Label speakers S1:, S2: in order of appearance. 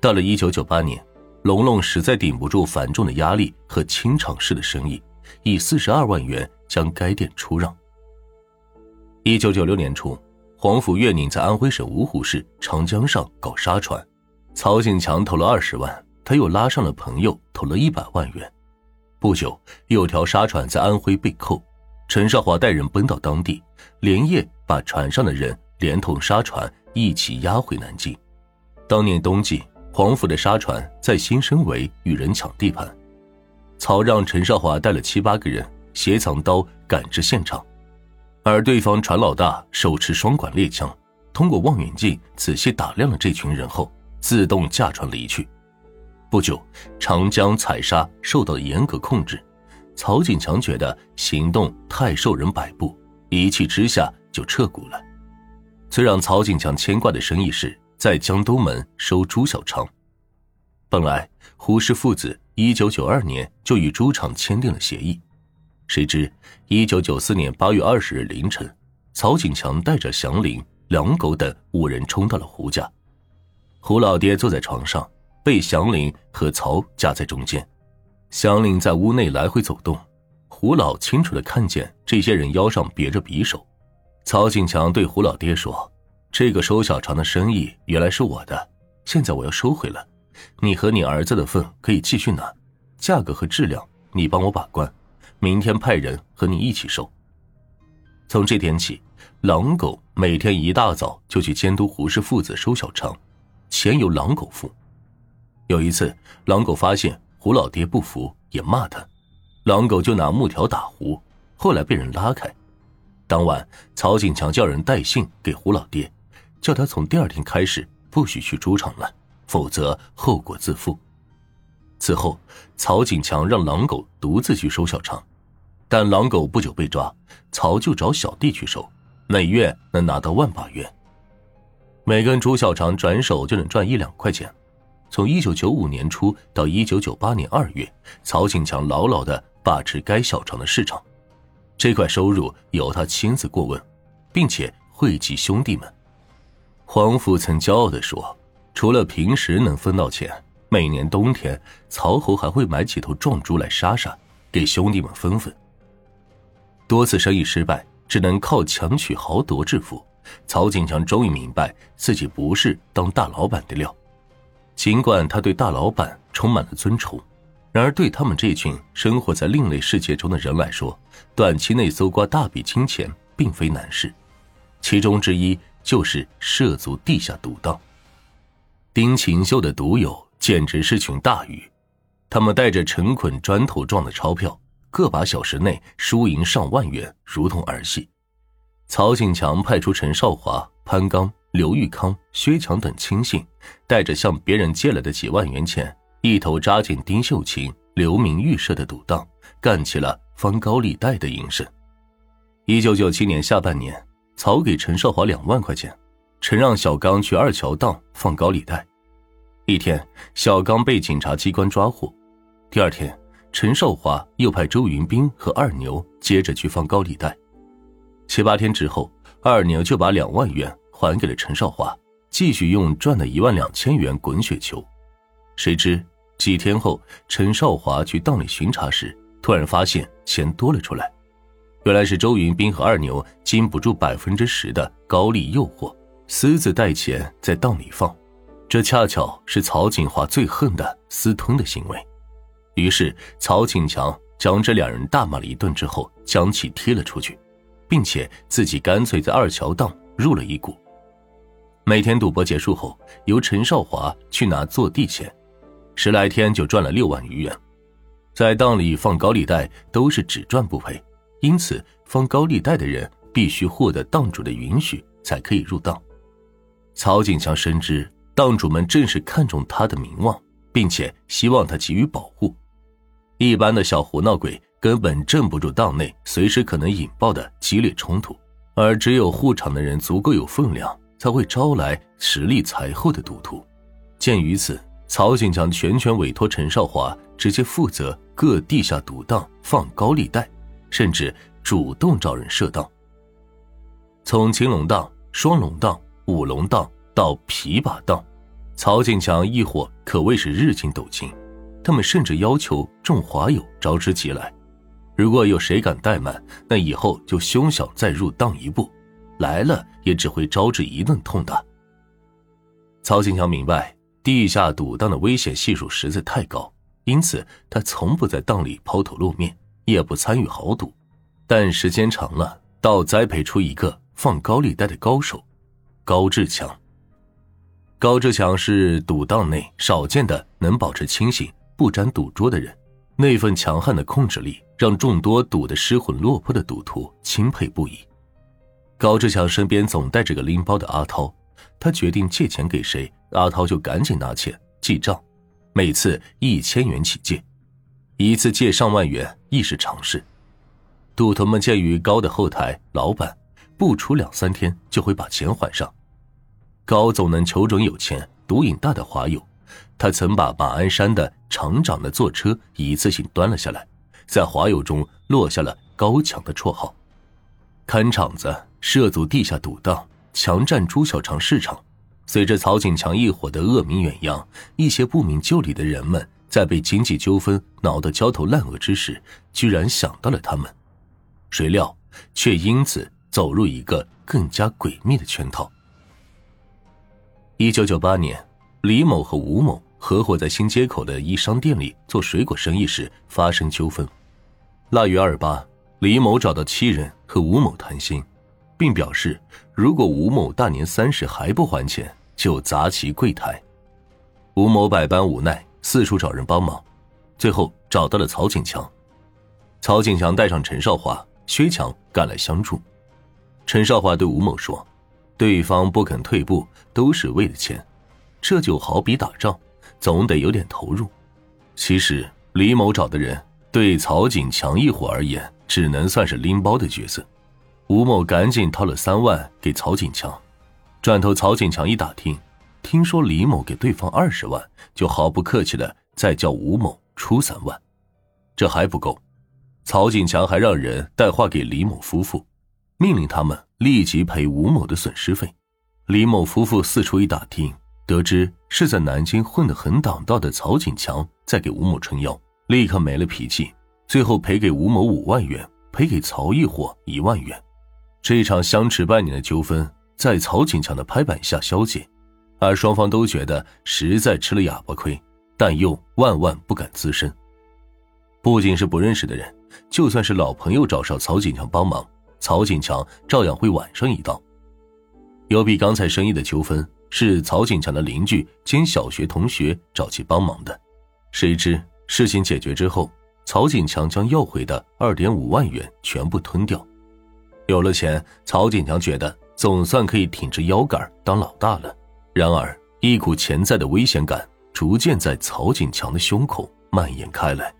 S1: 到了一九九八年，龙龙实在顶不住繁重的压力和清场式的生意，以四十二万元将该店出让。一九九六年初，黄甫月宁在安徽省芜湖市长江上搞沙船，曹景强投了二十万，他又拉上了朋友投了一百万元。不久，有条沙船在安徽被扣，陈少华带人奔到当地，连夜把船上的人连同沙船一起押回南京。当年冬季，黄甫的沙船在新生围与人抢地盘，曹让陈少华带了七八个人携藏刀赶至现场。而对方船老大手持双管猎枪，通过望远镜仔细打量了这群人后，自动驾船离去。不久，长江采沙受到严格控制，曹景强觉得行动太受人摆布，一气之下就撤股了。最让曹景强牵挂的生意是在江东门收朱小昌。本来胡氏父子一九九二年就与朱厂签订了协议。谁知，一九九四年八月二十日凌晨，曹景强带着祥林、梁狗等五人冲到了胡家。胡老爹坐在床上，被祥林和曹夹在中间。祥林在屋内来回走动，胡老清楚的看见这些人腰上别着匕首。曹景强对胡老爹说：“这个收小肠的生意原来是我的，现在我要收回了，你和你儿子的份可以继续拿，价格和质量你帮我把关。”明天派人和你一起收。从这天起，狼狗每天一大早就去监督胡氏父子收小肠，钱由狼狗付。有一次，狼狗发现胡老爹不服，也骂他，狼狗就拿木条打胡，后来被人拉开。当晚，曹景强叫人带信给胡老爹，叫他从第二天开始不许去猪场了，否则后果自负。此后，曹景强让狼狗独自去收小肠。但狼狗不久被抓，曹就找小弟去收，每月能拿到万把元。每根猪小肠转手就能赚一两块钱。从一九九五年初到一九九八年二月，曹景强牢牢的把持该小肠的市场，这块收入由他亲自过问，并且汇集兄弟们。黄甫曾骄傲的说：“除了平时能分到钱，每年冬天，曹侯还会买几头壮猪来杀杀，给兄弟们分分。”多次生意失败，只能靠强取豪夺致富。曹景强终于明白自己不是当大老板的料。尽管他对大老板充满了尊崇，然而对他们这群生活在另类世界中的人来说，短期内搜刮大笔金钱并非难事。其中之一就是涉足地下赌档。丁勤秀的赌友简直是群大鱼，他们带着成捆砖头状的钞票。个把小时内输赢上万元，如同儿戏。曹景强派出陈少华、潘刚、刘玉康、薛强等亲信，带着向别人借来的几万元钱，一头扎进丁秀琴、刘明玉设的赌档，干起了放高利贷的营生。一九九七年下半年，曹给陈少华两万块钱，陈让小刚去二桥档放高利贷。一天，小刚被警察机关抓获。第二天。陈少华又派周云兵和二牛接着去放高利贷，七八天之后，二牛就把两万元还给了陈少华，继续用赚的一万两千元滚雪球。谁知几天后，陈少华去当里巡查时，突然发现钱多了出来，原来是周云兵和二牛经不住百分之十的高利诱惑，私自带钱在档里放，这恰巧是曹景华最恨的私吞的行为。于是，曹庆强将这两人大骂了一顿之后，将其踢了出去，并且自己干脆在二桥档入了一股。每天赌博结束后，由陈少华去拿坐地钱，十来天就赚了六万余元。在档里放高利贷都是只赚不赔，因此放高利贷的人必须获得档主的允许才可以入档。曹景强深知档主们正是看重他的名望，并且希望他给予保护。一般的小胡闹鬼根本镇不住档内随时可能引爆的激烈冲突，而只有护场的人足够有分量，才会招来实力财厚的赌徒。鉴于此，曹景强全权委托陈少华直接负责各地下赌档放高利贷，甚至主动找人设档。从青龙档、双龙档、五龙档到琵琶档，曹锦强一伙可谓是日进斗金，他们甚至要求众华友招之即来，如果有谁敢怠慢，那以后就休想再入当一步，来了也只会招致一顿痛打。曹锦强明白地下赌档的危险系数实在太高，因此他从不在档里抛头露面，也不参与豪赌。但时间长了，倒栽培出一个放高利贷的高手——高志强。高志强是赌档内少见的能保持清醒、不沾赌桌的人。那份强悍的控制力，让众多赌得失魂落魄的赌徒钦佩不已。高志强身边总带着个拎包的阿涛，他决定借钱给谁，阿涛就赶紧拿钱记账，每次一千元起借，一次借上万元亦是常事。赌徒们鉴于高的后台老板，不出两三天就会把钱还上。高总能求准有钱、赌瘾大的华友，他曾把马鞍山的厂长的坐车一次性端了下来，在华友中落下了高强的绰号。看场子、涉足地下赌档、强占朱小肠市场。随着曹锦强一伙的恶名远扬，一些不明就里的人们在被经济纠纷恼得焦头烂额之时，居然想到了他们，谁料却因此走入一个更加诡秘的圈套。一九九八年，李某和吴某合伙在新街口的一商店里做水果生意时发生纠纷。腊月二八，李某找到妻人和吴某谈心，并表示如果吴某大年三十还不还钱，就砸其柜台。吴某百般无奈，四处找人帮忙，最后找到了曹景强。曹景强带上陈少华、薛强赶来相助。陈少华对吴某说。对方不肯退步，都是为了钱，这就好比打仗，总得有点投入。其实李某找的人，对曹锦强一伙而言，只能算是拎包的角色。吴某赶紧掏了三万给曹锦强，转头曹锦强一打听，听说李某给对方二十万，就毫不客气的再叫吴某出三万。这还不够，曹锦强还让人带话给李某夫妇。命令他们立即赔吴某的损失费。李某夫妇四处一打听，得知是在南京混得很挡道的曹锦强在给吴某撑腰，立刻没了脾气，最后赔给吴某五万元，赔给曹一伙一万元。这场相持半年的纠纷在曹锦强的拍板下消解，而双方都觉得实在吃了哑巴亏，但又万万不敢滋生。不仅是不认识的人，就算是老朋友找上曹锦强帮忙。曹锦强照样会晚上一刀。有笔刚才生意的纠纷，是曹锦强的邻居兼小学同学找其帮忙的。谁知事情解决之后，曹锦强将要回的二点五万元全部吞掉。有了钱，曹锦强觉得总算可以挺直腰杆当老大了。然而，一股潜在的危险感逐渐在曹锦强的胸口蔓延开来。